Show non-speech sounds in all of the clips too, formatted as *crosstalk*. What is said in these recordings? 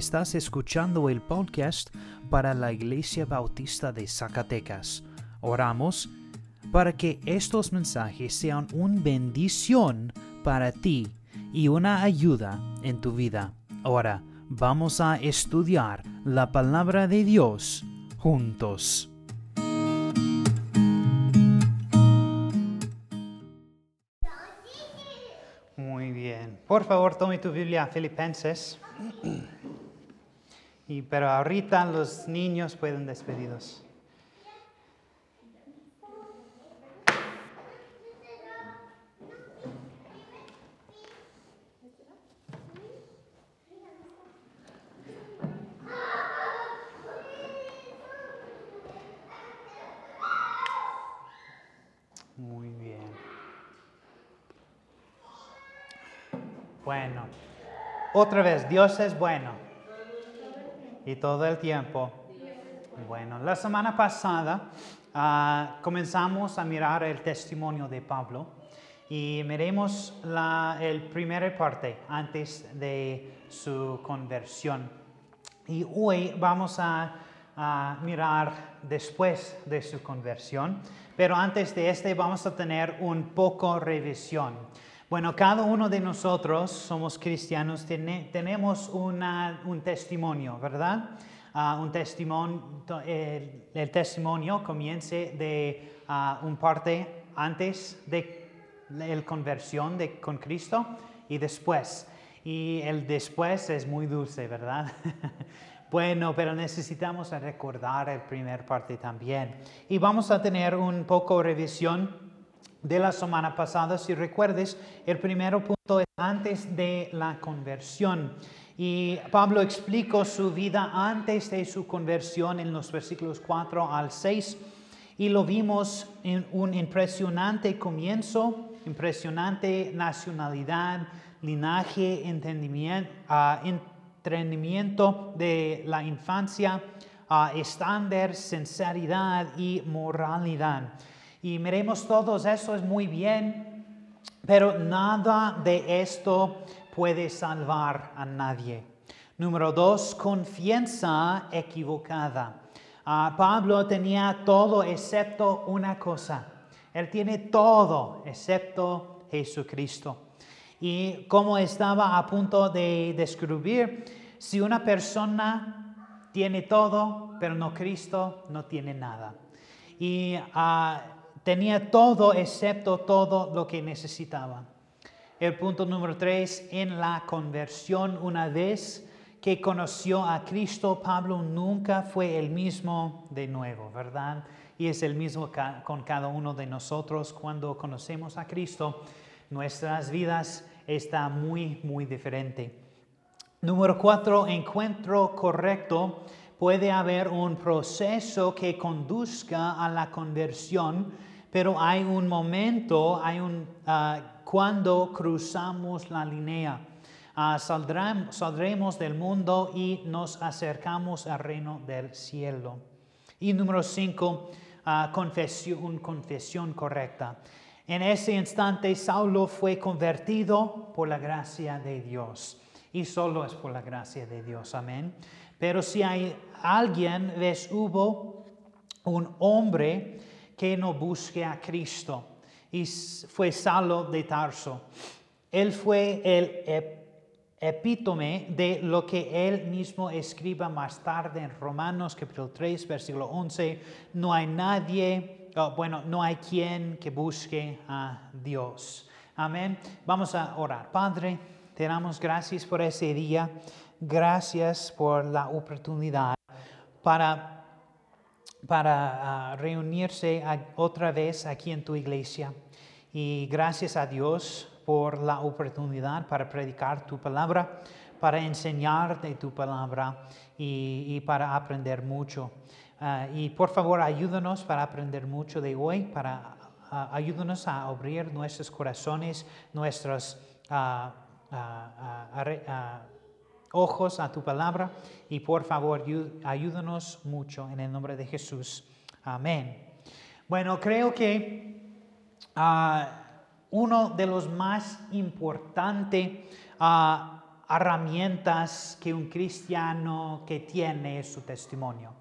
Estás escuchando el podcast para la Iglesia Bautista de Zacatecas. Oramos para que estos mensajes sean una bendición para ti y una ayuda en tu vida. Ahora vamos a estudiar la palabra de Dios juntos. Muy bien. Por favor, tome tu Biblia Filipenses. Pero ahorita los niños pueden despedidos. Bueno, otra vez, Dios es bueno. Y todo el tiempo. Bueno, la semana pasada ah, comenzamos a mirar el testimonio de Pablo y miremos la el primera parte antes de su conversión. Y hoy vamos a, a mirar después de su conversión, pero antes de este vamos a tener un poco revisión. Bueno, cada uno de nosotros somos cristianos, tenemos una- un testimonio, ¿verdad? Ah, un testimonio, el, el testimonio comienza de ah, un parte antes de la conversión de, con Cristo y después. Y el después es muy dulce, ¿verdad? *laughs* bueno, pero necesitamos recordar el primer parte también. Y vamos a tener un poco revisión de la semana pasada, si recuerdes, el primer punto es antes de la conversión. Y Pablo explicó su vida antes de su conversión en los versículos 4 al 6 y lo vimos en un impresionante comienzo, impresionante nacionalidad, linaje, entendimiento, ah, entrenamiento de la infancia, ah, estándar, sinceridad y moralidad. Y miremos todos eso es muy bien, pero nada de esto puede salvar a nadie. Número dos, confianza equivocada. Ah, Pablo tenía todo excepto una cosa. Él tiene todo excepto Jesucristo. Y como estaba a punto de describir, si una persona tiene todo, pero no Cristo, no tiene nada. Y ah, tenía todo excepto todo lo que necesitaba. El punto número tres, en la conversión, una vez que conoció a Cristo, Pablo nunca fue el mismo de nuevo, ¿verdad? Y es el mismo con cada uno de nosotros. Cuando conocemos a Cristo, nuestras vidas está muy, muy diferente. Número cuatro, encuentro correcto. Puede haber un proceso que conduzca a la conversión, pero hay un momento, hay un ah, cuando cruzamos la línea. Ah, saldremos del mundo y nos acercamos al reino del cielo. Y número cinco, ah, confesión, confesión correcta. En ese instante, Saulo fue convertido por la gracia de Dios. Y solo es por la gracia de Dios, amén. Pero si hay alguien, ves, hubo un hombre que no busque a Cristo y fue Saulo de Tarso. Él fue el ep- epítome de lo que él mismo escriba más tarde en Romanos capítulo 3, versículo 11. No hay nadie, oh, bueno, no hay quien que busque a Dios. Amén. Vamos a orar. Padre, te damos gracias por ese día. Gracias por la oportunidad para para ah, reunirse otra vez aquí en tu iglesia. Y gracias a Dios por la oportunidad para predicar tu palabra, para enseñar de tu palabra y, para aprender mucho. Ah, y por favor, ayúdanos para aprender mucho de hoy, para ah, ayúdanos a abrir nuestros corazones, nuestros ojos a tu palabra y por favor ayúdanos mucho en el nombre de Jesús. Amén. Bueno, creo que ah, uno de los más importantes ah, herramientas que un cristiano que tiene su testimonio.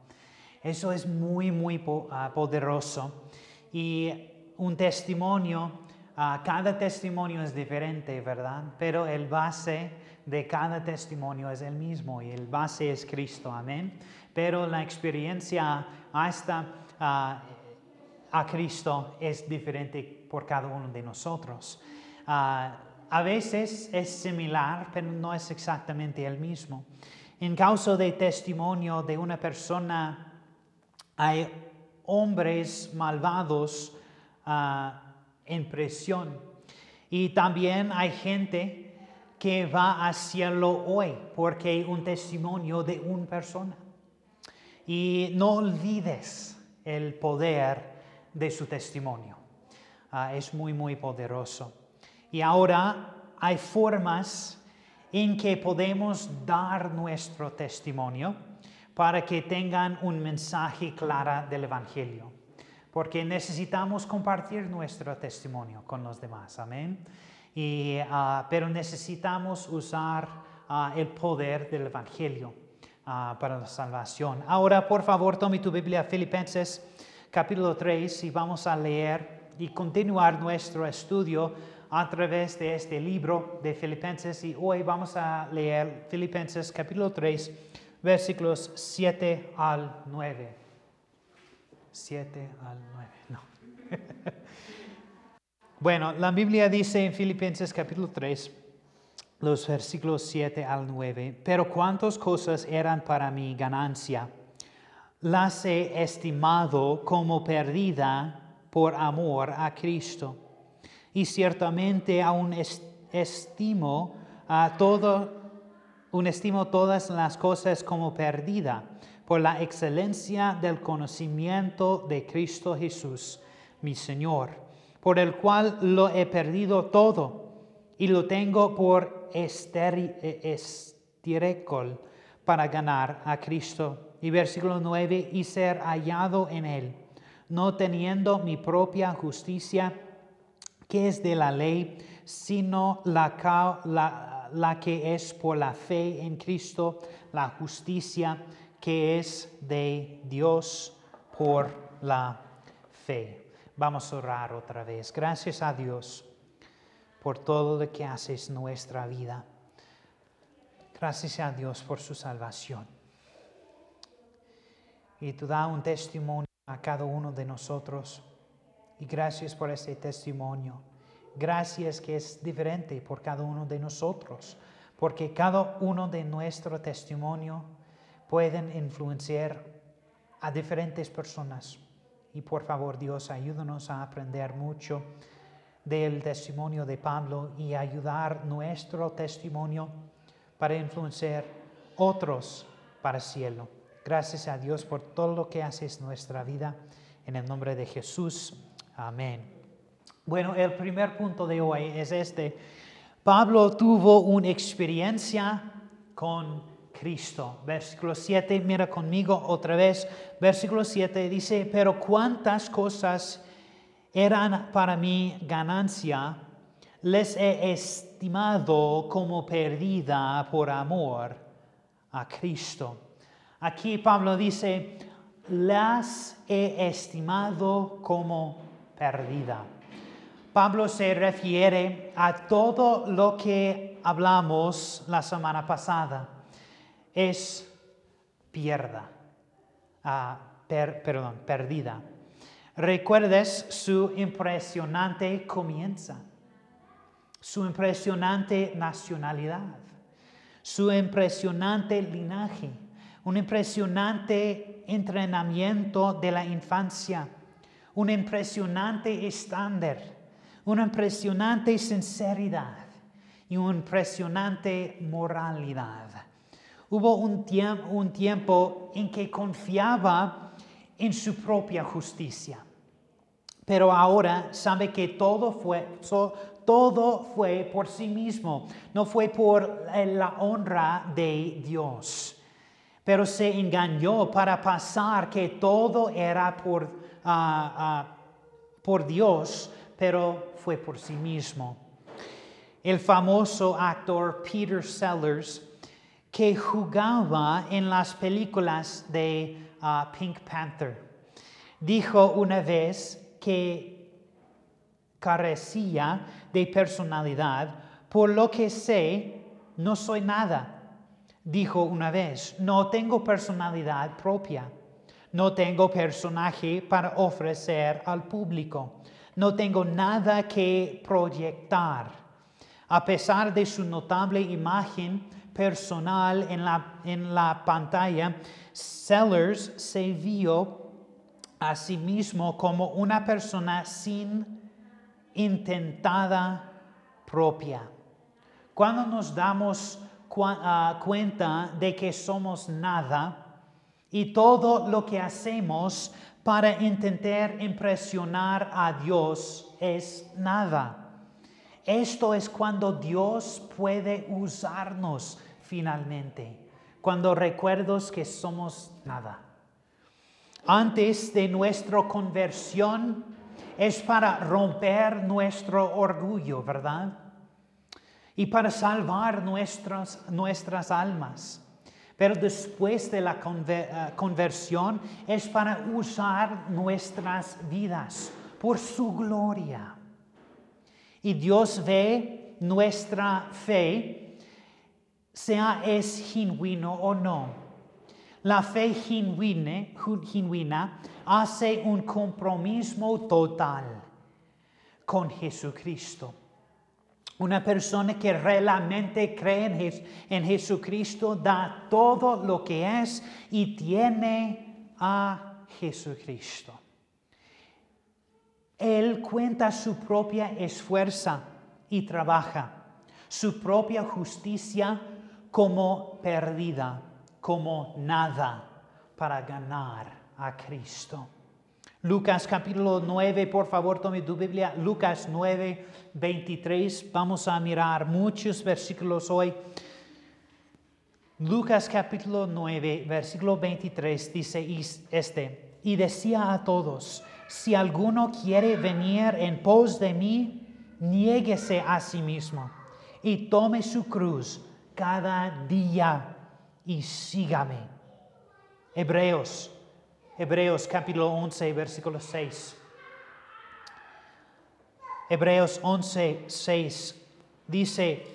Eso es muy, muy ah, poderoso. Y un testimonio, ah, cada testimonio es diferente, ¿verdad? Pero el base de cada testimonio es el mismo y el base es Cristo, amén. Pero la experiencia hasta ah, a Cristo es diferente por cada uno de nosotros. a veces es similar, pero no es exactamente el mismo. En caso de testimonio de una persona hay hombres malvados ah, en presión. Y también hay gente que va a hacerlo hoy porque un testimonio de una persona. Y no olvides el poder de su testimonio. Ah, es muy, muy poderoso. Y ahora hay formas en que podemos dar nuestro testimonio para que tengan un mensaje claro del Evangelio. Porque necesitamos compartir nuestro testimonio con los demás. Amén. Y, ah, pero necesitamos usar ah, el poder del Evangelio ah, para la salvación. Ahora, por favor, tome tu Biblia, Filipenses capítulo 3, y vamos a leer y continuar nuestro estudio a través de este libro de Filipenses. Y hoy vamos a leer Filipenses capítulo 3 versículos 7 al 9. 7 al 9, no. *laughs* bueno, la Biblia dice en Filipenses capítulo 3, los versículos 7 al 9, pero cuántas cosas eran para mi ganancia, las he estimado como perdida por amor a Cristo. Y ciertamente aún estimo a todo un estimo todas las cosas como perdida por la excelencia del conocimiento de Cristo Jesús, mi Señor, por el cual lo he perdido todo y lo tengo por estiércol para ganar a Cristo. Y versículo 9, y ser hallado en él, no teniendo mi propia justicia, que es de la ley, sino la la que es por la fe en Cristo, la justicia que es de Dios por la fe. Vamos a orar otra vez. Gracias a Dios por todo lo que haces en nuestra vida. Gracias a Dios por su salvación. Y tú da un testimonio a cada uno de nosotros. Y gracias por ese testimonio. Gracias que es diferente por cada uno de nosotros, porque cada uno de nuestro testimonio pueden influenciar a diferentes personas. Y por favor, Dios, ayúdanos a aprender mucho del testimonio de Pablo y ayudar nuestro testimonio para influenciar otros para el cielo. Gracias a Dios por todo lo que haces en nuestra vida. En el nombre de Jesús. Amén. Bueno, el primer punto de hoy es este. Pablo tuvo una experiencia con Cristo. Versículo 7, mira conmigo otra vez. Versículo 7 dice, pero cuántas cosas eran para mí ganancia, les he estimado como perdida por amor a Cristo. Aquí Pablo dice, las he estimado como perdida. Pablo se refiere a todo lo que hablamos la semana pasada. Es pierda, ah, perdón, perdida. Recuerdes su impresionante comienza, su impresionante nacionalidad, su impresionante linaje, un impresionante entrenamiento de la infancia, un impresionante estándar una impresionante sinceridad y una impresionante moralidad. Hubo un, tiempo en que confiaba en su propia justicia, pero ahora sabe que todo fue, todo fue por sí mismo, no fue por la honra de Dios. Pero se engañó para pasar que todo era por, ah, ah, por Dios pero fue por sí mismo. el famoso actor Peter Sellers, que jugaba en las películas de uh, Pink Panther. Dijo una vez que carecía de personalidad, por lo que sé, no soy nada. Dijo una vez, no tengo personalidad propia, no tengo personaje para ofrecer al público, no tengo nada que proyectar. A pesar de su notable imagen personal en la, en la pantalla, Sellers se vio a sí mismo como una persona sin intentada propia. Cuando nos damos ah, cuenta de que somos nada y todo lo que hacemos para intentar impresionar a Dios es nada. Esto es cuando Dios puede usarnos finalmente, cuando recuerdos que somos nada. Antes de nuestra conversión es para romper nuestro orgullo, ¿verdad? Y para salvar nuestras, nuestras almas. Pero después de la eh, conversión es para usar nuestras vidas por su gloria. Y Dios ve nuestra fe, sea es genuino o no. La fe genuina, hace un compromiso total con Jesucristo. Una persona que realmente cree en Jesucristo da todo lo que es y tiene a Jesucristo. Él cuenta su propia esfuerza y trabaja, su propia justicia como perdida, como nada para ganar a Cristo. Lucas capítulo 9, por favor tome tu Biblia, Lucas 9, 23, vamos a mirar muchos versículos hoy. Lucas capítulo 9, versículo 23 dice este, y decía a todos, si alguno quiere venir en pos de mí, niéguese a sí mismo y tome su cruz cada día y sígame. Hebreos, Hebreos capítulo 11, versículo 6. Hebreos 11, 6 dice,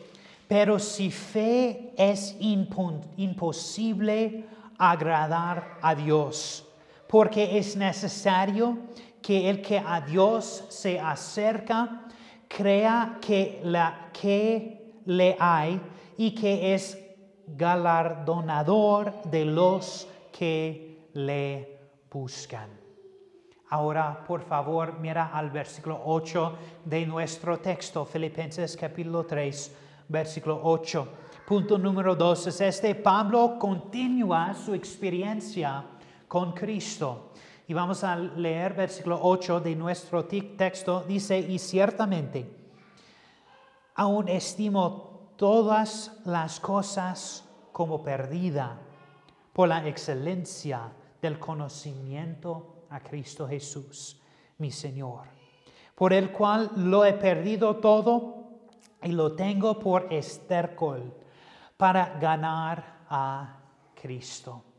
pero si fe es imposible agradar a Dios, porque es necesario que el que a Dios se acerca crea que, la, que le hay y que es galardonador de los que le buscan. Ahora, por favor, mira al versículo 8 de nuestro texto, Filipenses capítulo 3, versículo 8. Punto número 2 es este, Pablo continúa su experiencia con Cristo. Y vamos a leer versículo 8 de nuestro texto. Dice, y ciertamente, aún estimo todas las cosas como perdida por la excelencia del conocimiento a Cristo Jesús, mi Señor, por el cual lo he perdido todo y lo tengo por estercol para ganar a Cristo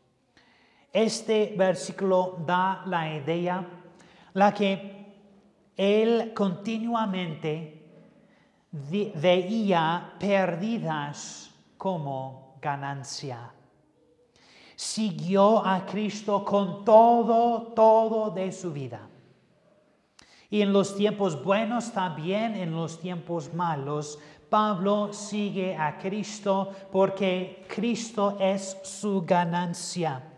este versículo da la idea, la que él continuamente veía perdidas como ganancia. Siguió a Cristo con todo, todo de su vida. Y en los tiempos buenos, también en los tiempos malos, Pablo sigue a Cristo porque Cristo es su ganancia.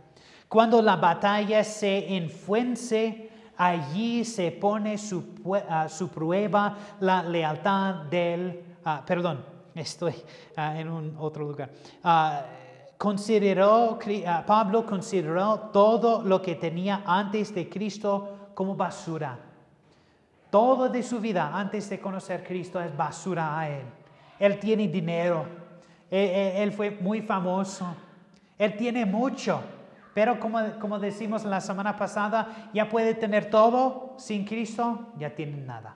Cuando la batalla se enfuence, allí se pone su, a su prueba la lealtad del, ah, perdón, *laughs* estoy ah, en un otro lugar. Consideró, Pablo consideró todo lo que tenía antes de Cristo como basura. Todo de su vida antes de conocer a Cristo es basura a él. Él tiene dinero. él fue muy famoso. Él tiene mucho. Pero como, como decimos la semana pasada, ya puede tener todo sin Cristo, ya tiene nada.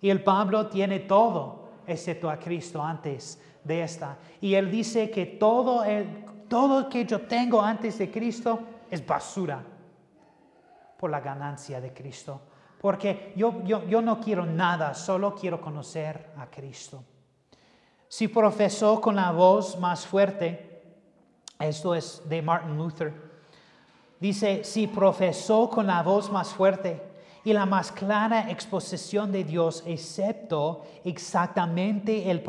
Y el Pablo tiene todo excepto a Cristo antes de esta. Y él dice que todo, el, todo que yo tengo antes de Cristo es basura por la ganancia de Cristo. Porque yo, yo, yo no quiero nada, solo quiero conocer a Cristo. Si profesó con la voz más fuerte, esto es de Martin Luther, dice, si profesó con la voz más fuerte, y la más clara exposición de Dios, excepto exactamente el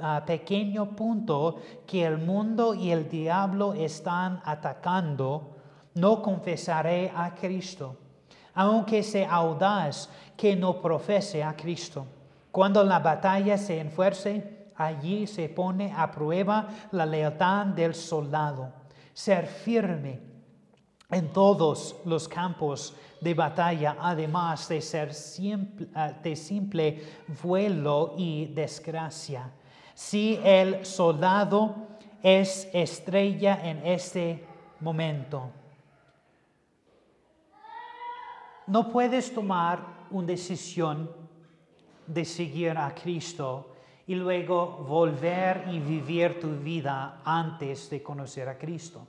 ah, pequeño punto que el mundo y el diablo están atacando, no confesaré a Cristo, aunque sea audaz que no profese a Cristo. Cuando la batalla se enfuerce, allí se pone a prueba la lealtad del soldado. Ser firme en todos los campos de batalla, además de ser simple, ah, de simple vuelo y desgracia. Si el soldado es estrella en este momento, no puedes tomar una decisión de seguir a Cristo y luego volver y vivir tu vida antes de conocer a Cristo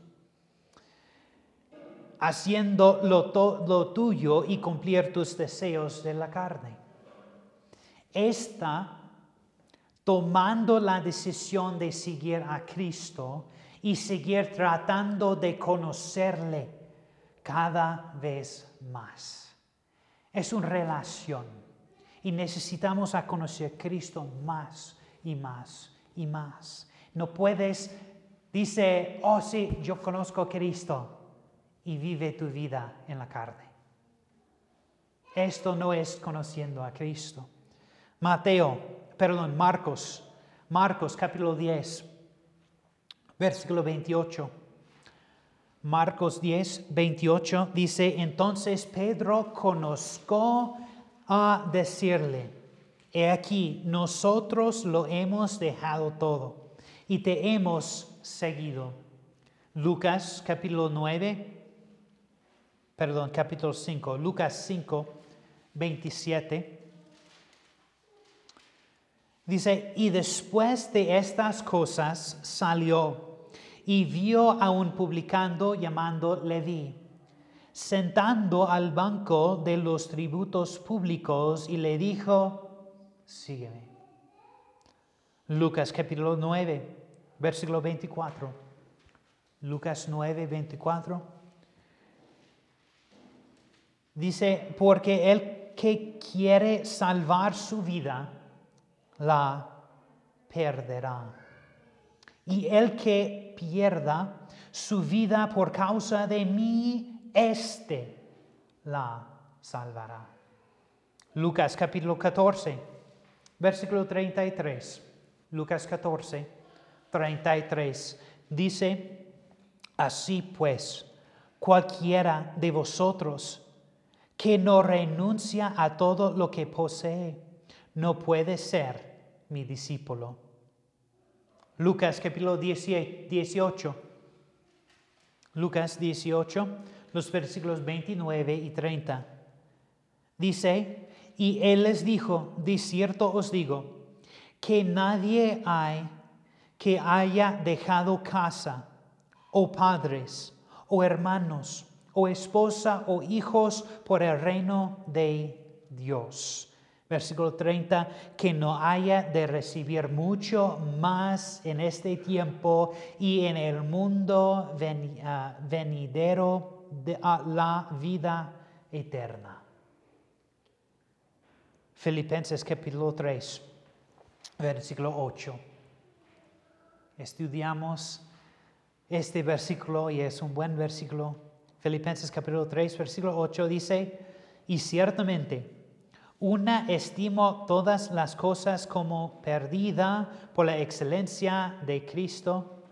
haciendo lo, tuyo y cumplir tus deseos de la carne. Esta, tomando la decisión de seguir a Cristo y seguir tratando de conocerle cada vez más. Es una relación y necesitamos a conocer a Cristo más y más y más. No puedes, dice, oh sí, yo conozco a Cristo y vive tu vida en la carne. Esto no es conociendo a Cristo. Mateo, perdón, Marcos, Marcos capítulo 10, versículo 28. Marcos 10, 28 dice, entonces Pedro conozco a decirle, he aquí, nosotros lo hemos dejado todo y te hemos seguido. Lucas capítulo 9, perdón, capítulo 5, Lucas 5, 27. Dice, y después de estas cosas salió y vio a un publicano llamando Leví, sentando al banco de los tributos públicos y le dijo, sígueme. Lucas capítulo 9, versículo 24. Lucas 9, 24. Dice, porque el que quiere salvar su vida, la perderá. Y el que pierda su vida por causa de mí, éste la salvará. Lucas capítulo 14, versículo 33. Lucas 14, 33. Dice, así pues, cualquiera de vosotros que no renuncia a todo lo que posee, no puede ser mi discípulo. Lucas capítulo 18. Lucas 18, los versículos 29 y 30. Dice, y él les dijo, de cierto os digo, que nadie hay que haya dejado casa, o padres, o hermanos, o esposa o hijos por el reino de Dios. Versículo 30, que no haya de recibir mucho más en este tiempo y en el mundo ah, venidero de la vida eterna. Filipenses capítulo 3, versículo 8. Estudiamos este versículo y es un buen versículo Filipenses capítulo 3, versículo 8 dice, y ciertamente, una estimo todas las cosas como perdida por la excelencia de Cristo,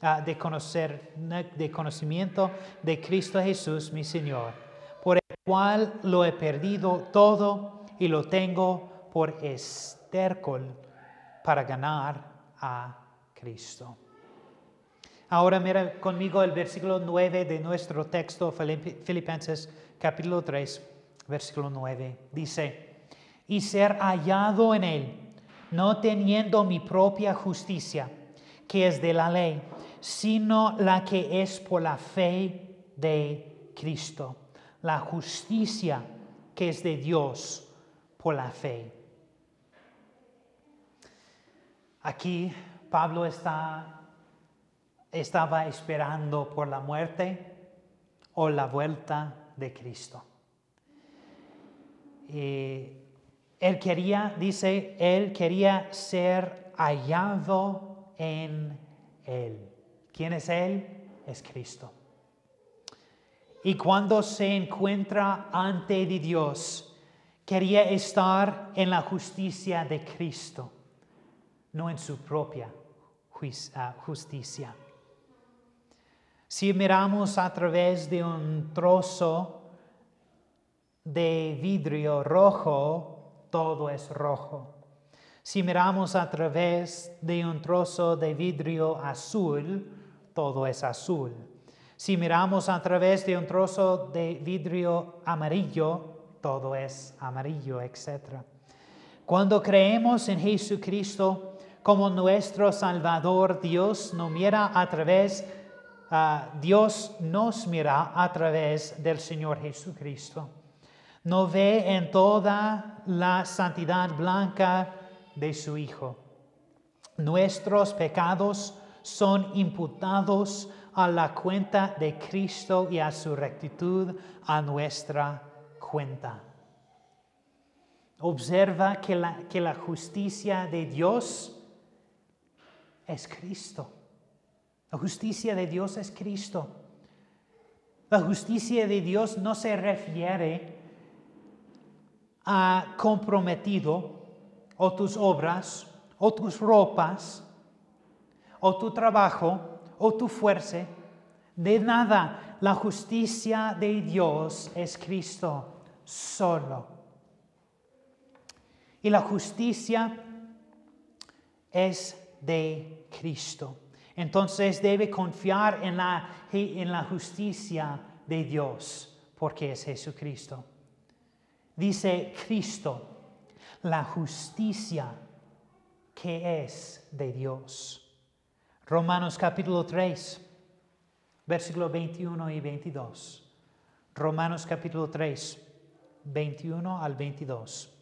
ah, de, conocer, de conocimiento de Cristo Jesús, mi Señor, por el cual lo he perdido todo y lo tengo por estércol para ganar a Cristo. Ahora mira conmigo el versículo 9 de nuestro texto, Filipenses capítulo 3, versículo 9. Dice, y ser hallado en él, no teniendo mi propia justicia, que es de la ley, sino la que es por la fe de Cristo, la justicia que es de Dios por la fe. Aquí Pablo está, estaba esperando por la muerte o la vuelta de Cristo. Y él quería, dice, él quería ser hallado en él. ¿Quién es él? Es Cristo. Y cuando se encuentra ante Dios, quería estar en la justicia de Cristo, no en su propia ah, justicia. Si miramos a través de un trozo de vidrio rojo, todo es rojo. Si miramos a través de un trozo de vidrio azul, todo es azul. Si miramos a través de un trozo de vidrio amarillo, todo es amarillo, etc. Cuando creemos en Jesucristo como nuestro Salvador, Dios nos mira a través, uh, Dios nos mira a través del Señor Jesucristo. No ve en toda la santidad blanca de su Hijo. Nuestros pecados son imputados a la cuenta de Cristo y a su rectitud a nuestra cuenta. Observa que la, que la justicia de Dios es Cristo. La justicia de Dios es Cristo. La justicia de Dios no se refiere a comprometido o tus obras o tus ropas o tu trabajo o tu fuerza, de nada. La justicia de Dios es Cristo solo. Y la justicia es de Cristo. Entonces debe confiar en la, en la justicia de Dios, porque es Jesucristo. Dice Cristo, la justicia que es de Dios. Romanos capítulo 3, versículo 21 y 22. Romanos capítulo 3, 21 al 22.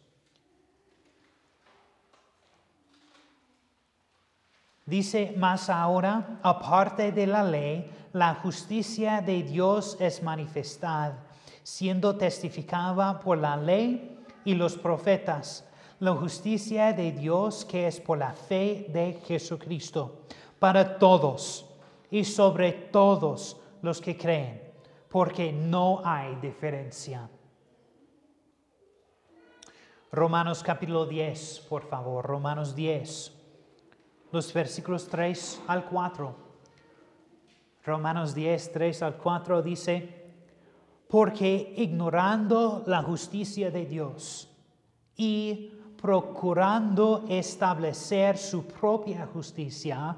Dice más ahora, aparte de la ley, la justicia de Dios es manifestada, siendo testificada por la ley y los profetas, la justicia de Dios que es por la fe de Jesucristo para todos y sobre todos los que creen, porque no hay diferencia. Romanos capítulo 10, por favor, Romanos 10, los versículos 3 al 4. Romanos 10, 3 al 4 dice, porque ignorando la justicia de Dios y procurando establecer su propia justicia,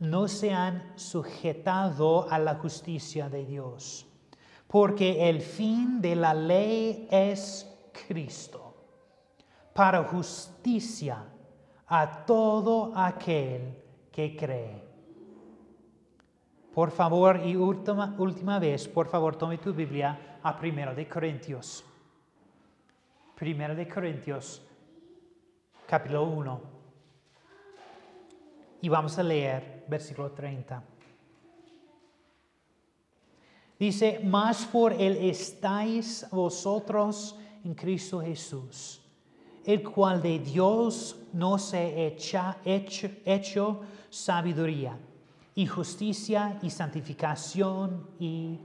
no se han sujetado a la justicia de Dios, porque el fin de la ley es Cristo, para justicia a todo aquel que cree. Por favor, y última, última vez, por favor, tome tu Biblia a Primero de Corintios. Primero de Corintios, capítulo 1. Y vamos a leer versículo 30. Dice, más por él estáis vosotros en Cristo Jesús, el cual de Dios nos se echa, hecho, hecho sabiduría y justicia y santificación y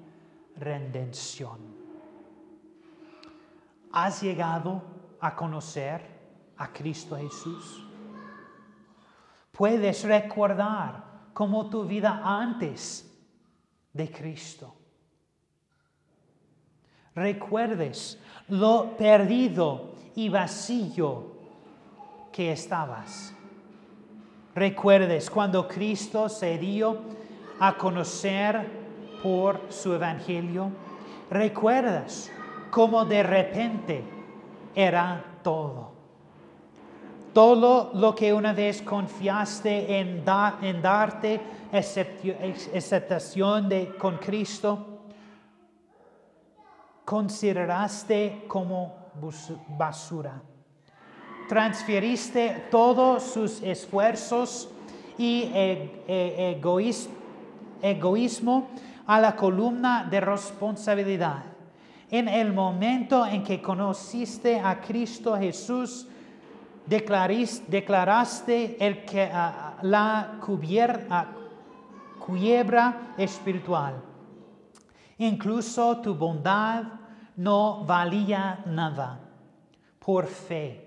redención. ¿Has llegado a conocer a Cristo Jesús? Puedes recordar cómo tu vida antes de Cristo. Recuerdes lo perdido y vacío que estabas. Recuerdes cuando Cristo se dio a conocer por su evangelio. Recuerdas cómo de repente era todo todo lo que una vez confiaste en, da- en darte aceptación de, con Cristo, consideraste como basura. Transferiste todos sus esfuerzos y e- e- egoís- egoísmo a la columna de responsabilidad. En el momento en que conociste a Cristo Jesús, declaraste el que, la cubier- ah, quiebra espiritual. Incluso tu bondad no valía nada. Por fe,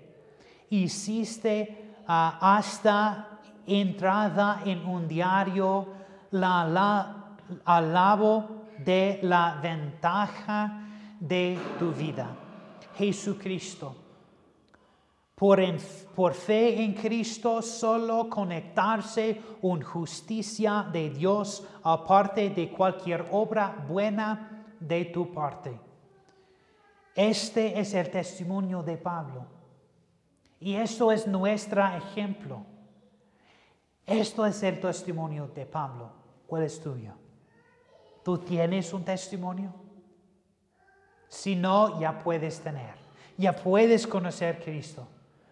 hiciste ah, hasta entrada en un diario la, la alabo de la ventaja de tu vida. Jesucristo. Por, en- por fe en Cristo, solo conectarse con justicia de Dios aparte de cualquier obra buena de tu parte. Este es el testimonio de Pablo. Y esto es nuestro ejemplo. Esto es el testimonio de Pablo. ¿Cuál es tuyo? ¿Tú tienes un testimonio? Si no, ya puedes tener. Ya puedes conocer a Cristo.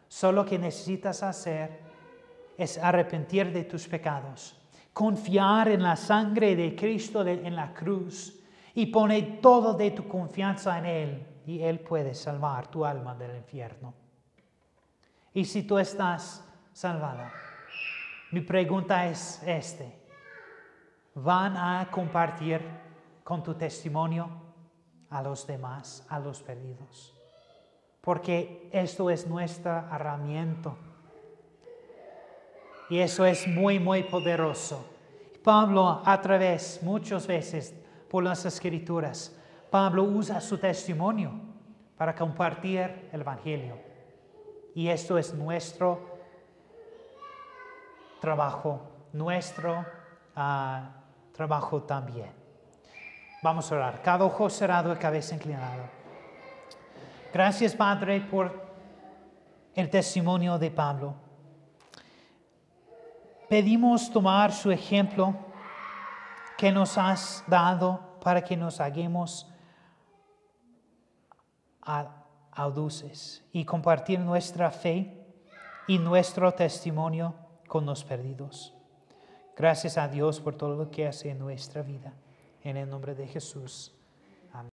Solo que necesitas hacer es arrepentir de tus pecados, confiar en la sangre de Cristo en la cruz y poner todo de tu confianza en Él y Él puede salvar tu alma del infierno. Y si tú estás salvada, mi pregunta es este. ¿Van a compartir con tu testimonio a los demás, a los perdidos? Porque esto es nuestra herramienta. Y eso es muy, muy poderoso. Pablo, a través, muchas veces, por las escrituras, Pablo usa su testimonio para compartir el Evangelio. Y esto es nuestro trabajo, nuestro ah, trabajo también. Vamos a orar. Cada ojo cerrado y cabeza inclinada. Gracias, Padre, por el testimonio de Pablo. Pedimos tomar su ejemplo que nos has dado para que nos hagamos a- audaces y compartir nuestra fe y nuestro testimonio con los perdidos. Gracias a Dios por todo lo que hace en nuestra vida. En el nombre de Jesús.